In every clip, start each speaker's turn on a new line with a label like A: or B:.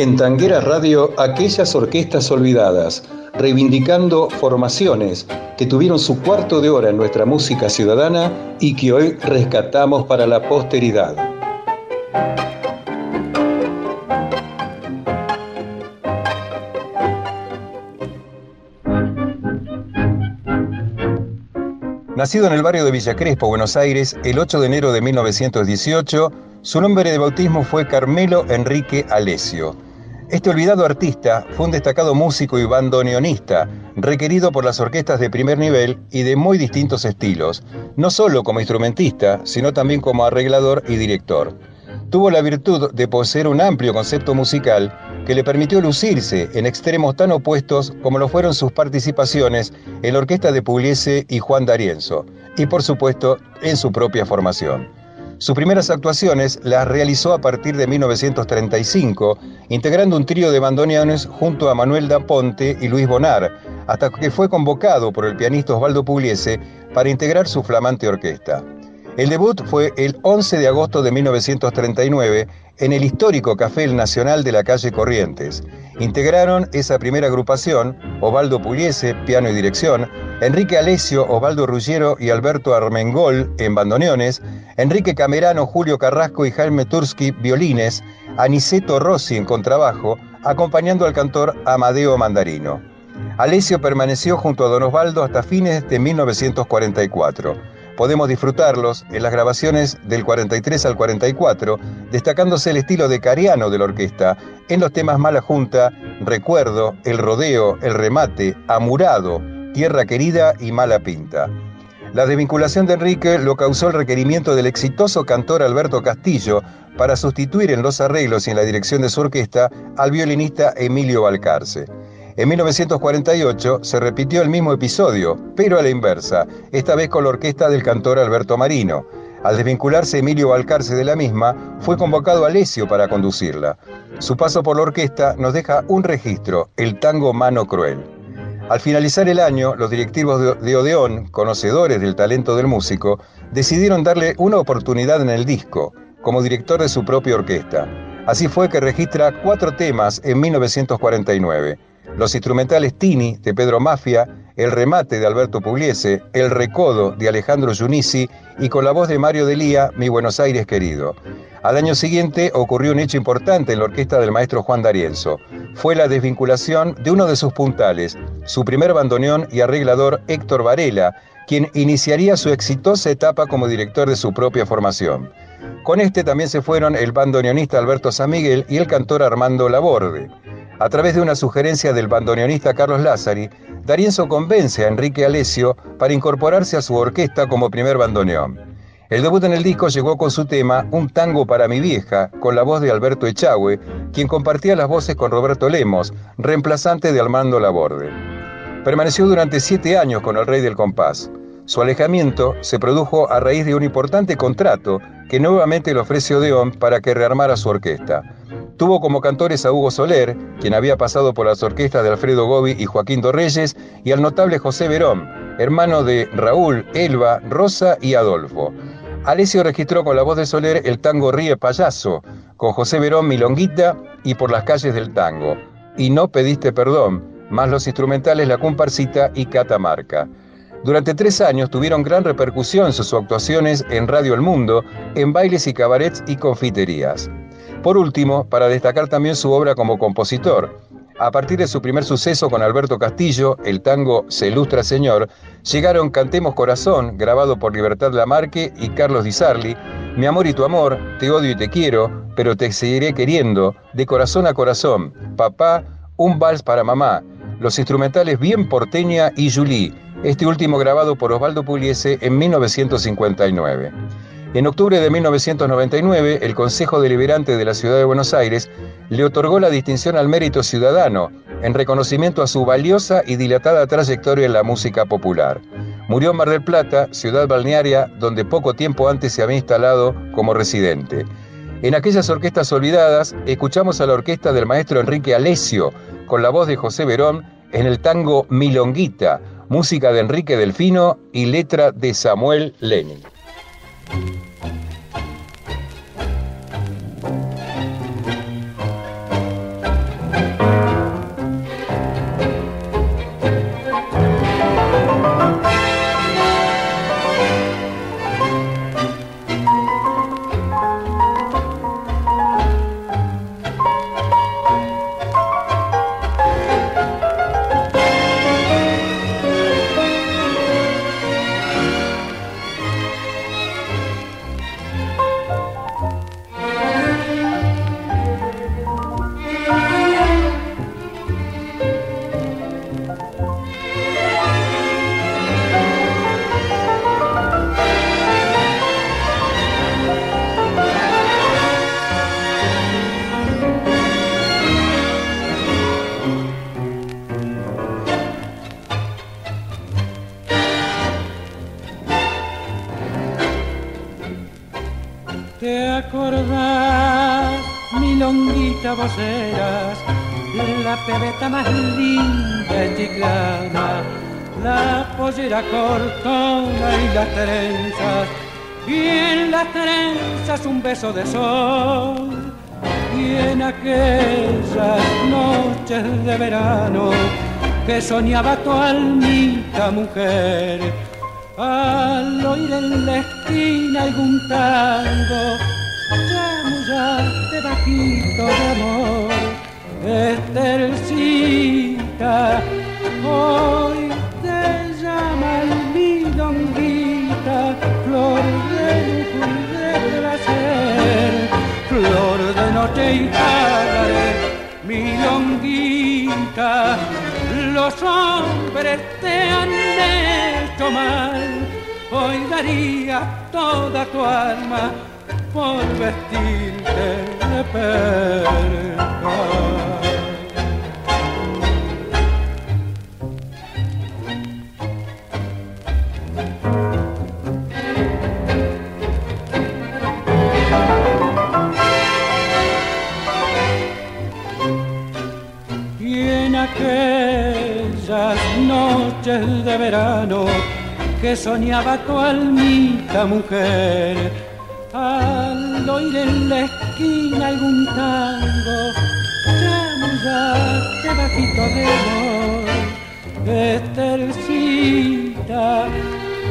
A: En Tanguera Radio, aquellas orquestas olvidadas, reivindicando formaciones que tuvieron su cuarto de hora en nuestra música ciudadana y que hoy rescatamos para la posteridad. Nacido en el barrio de Villa Crespo, Buenos Aires, el 8 de enero de 1918, su nombre de bautismo fue Carmelo Enrique Alesio. Este olvidado artista fue un destacado músico y bandoneonista, requerido por las orquestas de primer nivel y de muy distintos estilos, no solo como instrumentista, sino también como arreglador y director. Tuvo la virtud de poseer un amplio concepto musical que le permitió lucirse en extremos tan opuestos como lo fueron sus participaciones en la orquesta de Pugliese y Juan D'Arienzo, y por supuesto en su propia formación. Sus primeras actuaciones las realizó a partir de 1935, integrando un trío de bandoneones junto a Manuel da Ponte y Luis Bonar, hasta que fue convocado por el pianista Osvaldo Pugliese para integrar su flamante orquesta. El debut fue el 11 de agosto de 1939 en el histórico Café El Nacional de la calle Corrientes. Integraron esa primera agrupación Osvaldo Pugliese, piano y dirección, Enrique Alesio, Osvaldo Ruggiero y Alberto Armengol en bandoneones, Enrique Camerano, Julio Carrasco y Jaime Tursky violines, Aniceto Rossi en contrabajo, acompañando al cantor Amadeo Mandarino. Alesio permaneció junto a Don Osvaldo hasta fines de 1944. Podemos disfrutarlos en las grabaciones del 43 al 44, destacándose el estilo de Cariano de la orquesta en los temas Mala Junta, Recuerdo, El Rodeo, El Remate, Amurado, Tierra Querida y Mala Pinta. La desvinculación de Enrique lo causó el requerimiento del exitoso cantor Alberto Castillo para sustituir en los arreglos y en la dirección de su orquesta al violinista Emilio Balcarce. En 1948 se repitió el mismo episodio, pero a la inversa, esta vez con la orquesta del cantor Alberto Marino. Al desvincularse Emilio Balcarce de la misma, fue convocado Alessio para conducirla. Su paso por la orquesta nos deja un registro, el tango Mano Cruel. Al finalizar el año, los directivos de Odeón, conocedores del talento del músico, decidieron darle una oportunidad en el disco, como director de su propia orquesta. Así fue que registra cuatro temas en 1949. Los instrumentales Tini de Pedro Mafia, El remate de Alberto Pugliese, El recodo de Alejandro Giunisi y con la voz de Mario Delía, Mi Buenos Aires querido. Al año siguiente ocurrió un hecho importante en la orquesta del maestro Juan D'Arienzo. Fue la desvinculación de uno de sus puntales, su primer bandoneón y arreglador Héctor Varela, quien iniciaría su exitosa etapa como director de su propia formación. Con este también se fueron el bandoneonista Alberto San Miguel y el cantor Armando Laborde. A través de una sugerencia del bandoneonista Carlos Lázari, D'Arienzo convence a Enrique Alesio para incorporarse a su orquesta como primer bandoneón. El debut en el disco llegó con su tema Un tango para mi vieja, con la voz de Alberto Echagüe, quien compartía las voces con Roberto Lemos, reemplazante de Armando Laborde. Permaneció durante siete años con el Rey del Compás. Su alejamiento se produjo a raíz de un importante contrato que nuevamente le ofreció Odeón para que rearmara su orquesta. Tuvo como cantores a Hugo Soler, quien había pasado por las orquestas de Alfredo Gobi y Joaquín Torreyes, y al notable José Verón, hermano de Raúl, Elba, Rosa y Adolfo. Alessio registró con la voz de Soler el tango Ríe Payaso, con José Verón Milonguita y Por las calles del tango. Y no pediste perdón, más los instrumentales La Comparsita y Catamarca. Durante tres años tuvieron gran repercusión sus actuaciones en Radio El Mundo, en bailes y cabarets y confiterías. Por último, para destacar también su obra como compositor, a partir de su primer suceso con Alberto Castillo, el tango Se ilustra Señor, llegaron Cantemos Corazón, grabado por Libertad Lamarque y Carlos Di Sarli, Mi amor y tu amor, Te odio y te quiero, pero te seguiré queriendo, De corazón a corazón, Papá, Un vals para mamá, los instrumentales Bien Porteña y Julie, este último grabado por Osvaldo Pugliese en 1959. En octubre de 1999, el Consejo Deliberante de la Ciudad de Buenos Aires le otorgó la distinción al mérito ciudadano en reconocimiento a su valiosa y dilatada trayectoria en la música popular. Murió en Mar del Plata, ciudad balnearia donde poco tiempo antes se había instalado como residente. En aquellas orquestas olvidadas, escuchamos a la orquesta del maestro Enrique Alesio, con la voz de José Verón, en el tango Milonguita, música de Enrique Delfino y letra de Samuel Lenin. Thank you.
B: Recordás, mi longuita vos eras la pebeta más linda chiclana, la pollera cortona y las trenzas, y en las trenzas un beso de sol, y en aquellas noches de verano que soñaba tu almita mujer, al oír en la esquina algún tango, chamullaste bajito de amor, Estercita, hoy te llama el milonguita, flor de lujo y de placer, flor de noche y tarde, milonguita, los hombres te han hecho mal, hoy daría toda tu alma por vestirte de perca. En aquellas noches de verano que soñaba tu almita mujer, al oír en la esquina algún tango, chamullaste bajito de amor, Estercita,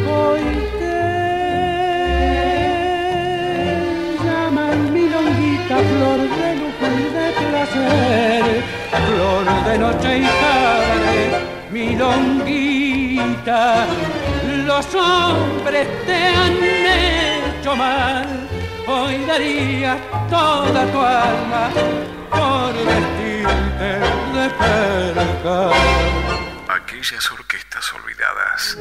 B: hoy te llaman milonguita, flor de lujo y de placer, flor de noche y tarde, milonguita, los hombres te han hecho mal, hoy daría toda tu alma por vestirte de perca.
C: Aquellas orquestas olvidadas.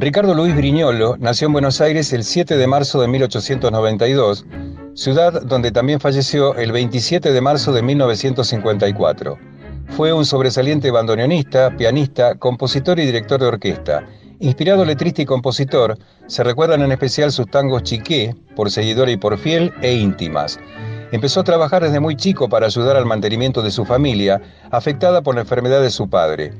A: Ricardo Luis Briñolo nació en Buenos Aires el 7 de marzo de 1892, ciudad donde también falleció el 27 de marzo de 1954. Fue un sobresaliente bandoneonista, pianista, compositor y director de orquesta. Inspirado letrista y compositor, se recuerdan en especial sus tangos Chiqué, por seguidora y por fiel, e íntimas. Empezó a trabajar desde muy chico para ayudar al mantenimiento de su familia, afectada por la enfermedad de su padre.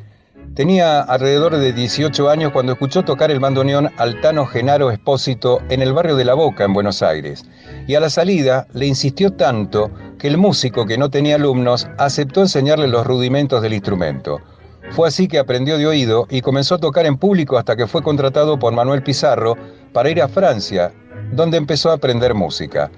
A: Tenía alrededor de 18 años cuando escuchó tocar el bandoneón Altano Genaro Espósito en el barrio de La Boca, en Buenos Aires. Y a la salida le insistió tanto que el músico, que no tenía alumnos, aceptó enseñarle los rudimentos del instrumento. Fue así que aprendió de oído y comenzó a tocar en público hasta que fue contratado por Manuel Pizarro para ir a Francia, donde empezó a aprender música.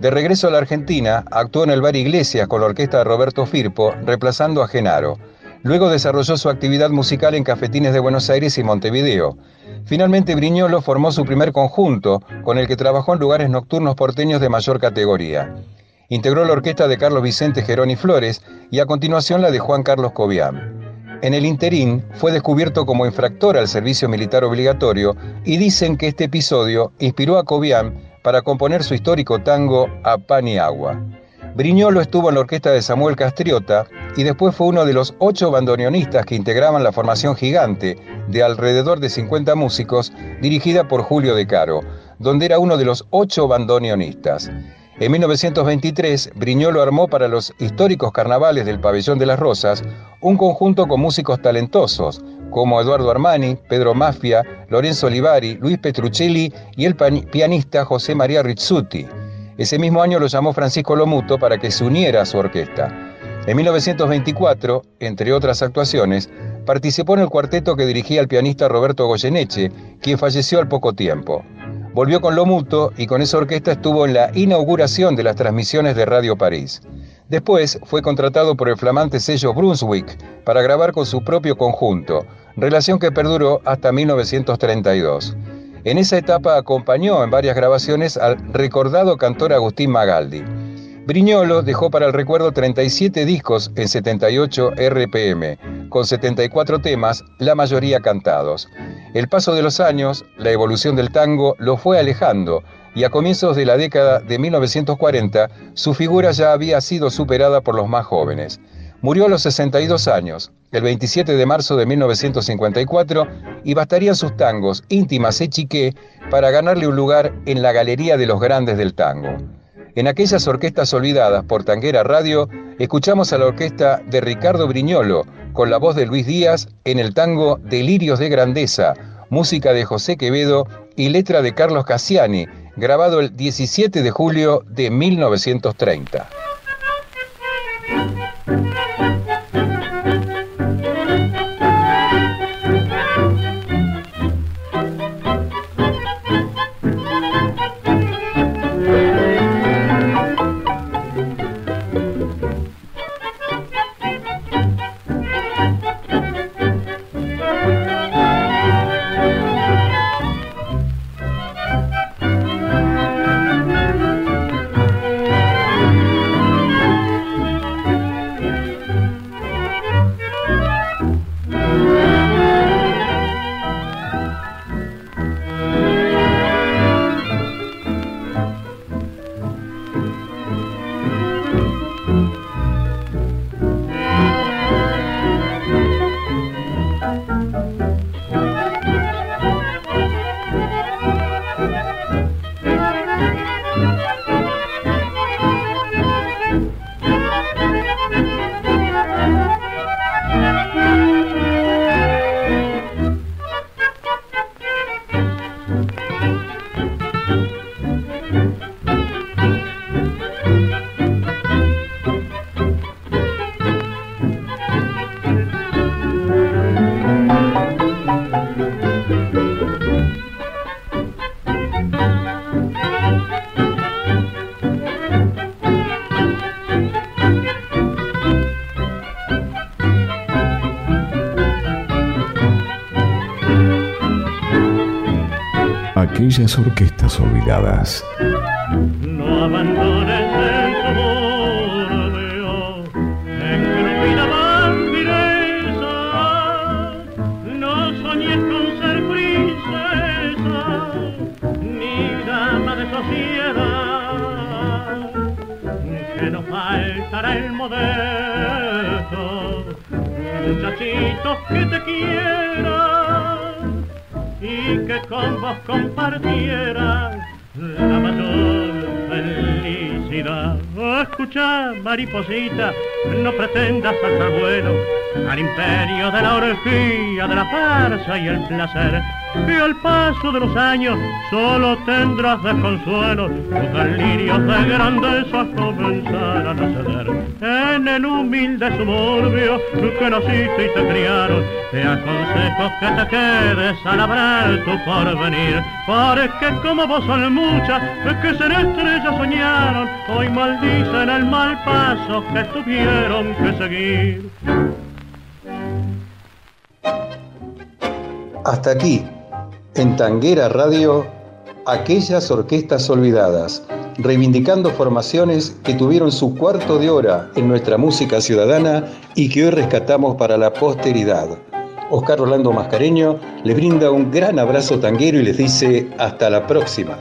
A: De regreso a la Argentina, actuó en el Bar Iglesias con la orquesta de Roberto Firpo, reemplazando a Genaro. Luego desarrolló su actividad musical en cafetines de Buenos Aires y Montevideo. Finalmente Briñolo formó su primer conjunto, con el que trabajó en lugares nocturnos porteños de mayor categoría. Integró la orquesta de Carlos Vicente Geroni Flores y a continuación la de Juan Carlos Cobian. En el interín fue descubierto como infractor al servicio militar obligatorio y dicen que este episodio inspiró a Cobian para componer su histórico tango A Pan y Agua. Briñolo estuvo en la orquesta de Samuel Castriota y después fue uno de los ocho bandoneonistas que integraban la formación gigante de alrededor de 50 músicos dirigida por Julio De Caro, donde era uno de los ocho bandoneonistas. En 1923, Briñolo armó para los históricos carnavales del Pabellón de las Rosas un conjunto con músicos talentosos, como Eduardo Armani, Pedro Mafia, Lorenzo Olivari, Luis Petruccelli y el pianista José María Rizzuti. Ese mismo año lo llamó Francisco Lomuto para que se uniera a su orquesta. En 1924, entre otras actuaciones, participó en el cuarteto que dirigía el pianista Roberto Goyeneche, quien falleció al poco tiempo. Volvió con Lomuto y con esa orquesta estuvo en la inauguración de las transmisiones de Radio París. Después fue contratado por el flamante sello Brunswick para grabar con su propio conjunto, relación que perduró hasta 1932. En esa etapa acompañó en varias grabaciones al recordado cantor Agustín Magaldi. Briñolo dejó para el recuerdo 37 discos en 78 RPM, con 74 temas, la mayoría cantados. El paso de los años, la evolución del tango lo fue alejando y a comienzos de la década de 1940 su figura ya había sido superada por los más jóvenes. Murió a los 62 años, el 27 de marzo de 1954, y bastarían sus tangos íntimas y chiqué para ganarle un lugar en la galería de los grandes del tango. En aquellas orquestas olvidadas por Tanguera Radio, escuchamos a la orquesta de Ricardo Briñolo, con la voz de Luis Díaz en el tango Delirios de Grandeza, música de José Quevedo y letra de Carlos Cassiani, grabado el 17 de julio de 1930.
C: Aquellas orquestas olvidadas.
D: No abandones el engrupida vampiresa, no soñes con ser princesa, ni dama de sociedad, que no faltará el modelo, muchachitos que te quieran y que con vos compartiera la mayor felicidad. escucha, mariposita, no pretendas alzar vuelo al imperio de la orgía, de la farsa y el placer y al paso de los años solo tendrás desconsuelo, tus delirios de grandeza comenzarán a ceder. En el humilde suburbio que naciste y te criaron, te aconsejo que te quedes a labrar tu porvenir, porque como vos son muchas que ser estrellas soñaron, hoy maldicen el mal paso que tuvieron que seguir.
A: Hasta aquí en Tanguera Radio, aquellas orquestas olvidadas, reivindicando formaciones que tuvieron su cuarto de hora en nuestra música ciudadana y que hoy rescatamos para la posteridad. Oscar Orlando Mascareño les brinda un gran abrazo tanguero y les dice hasta la próxima.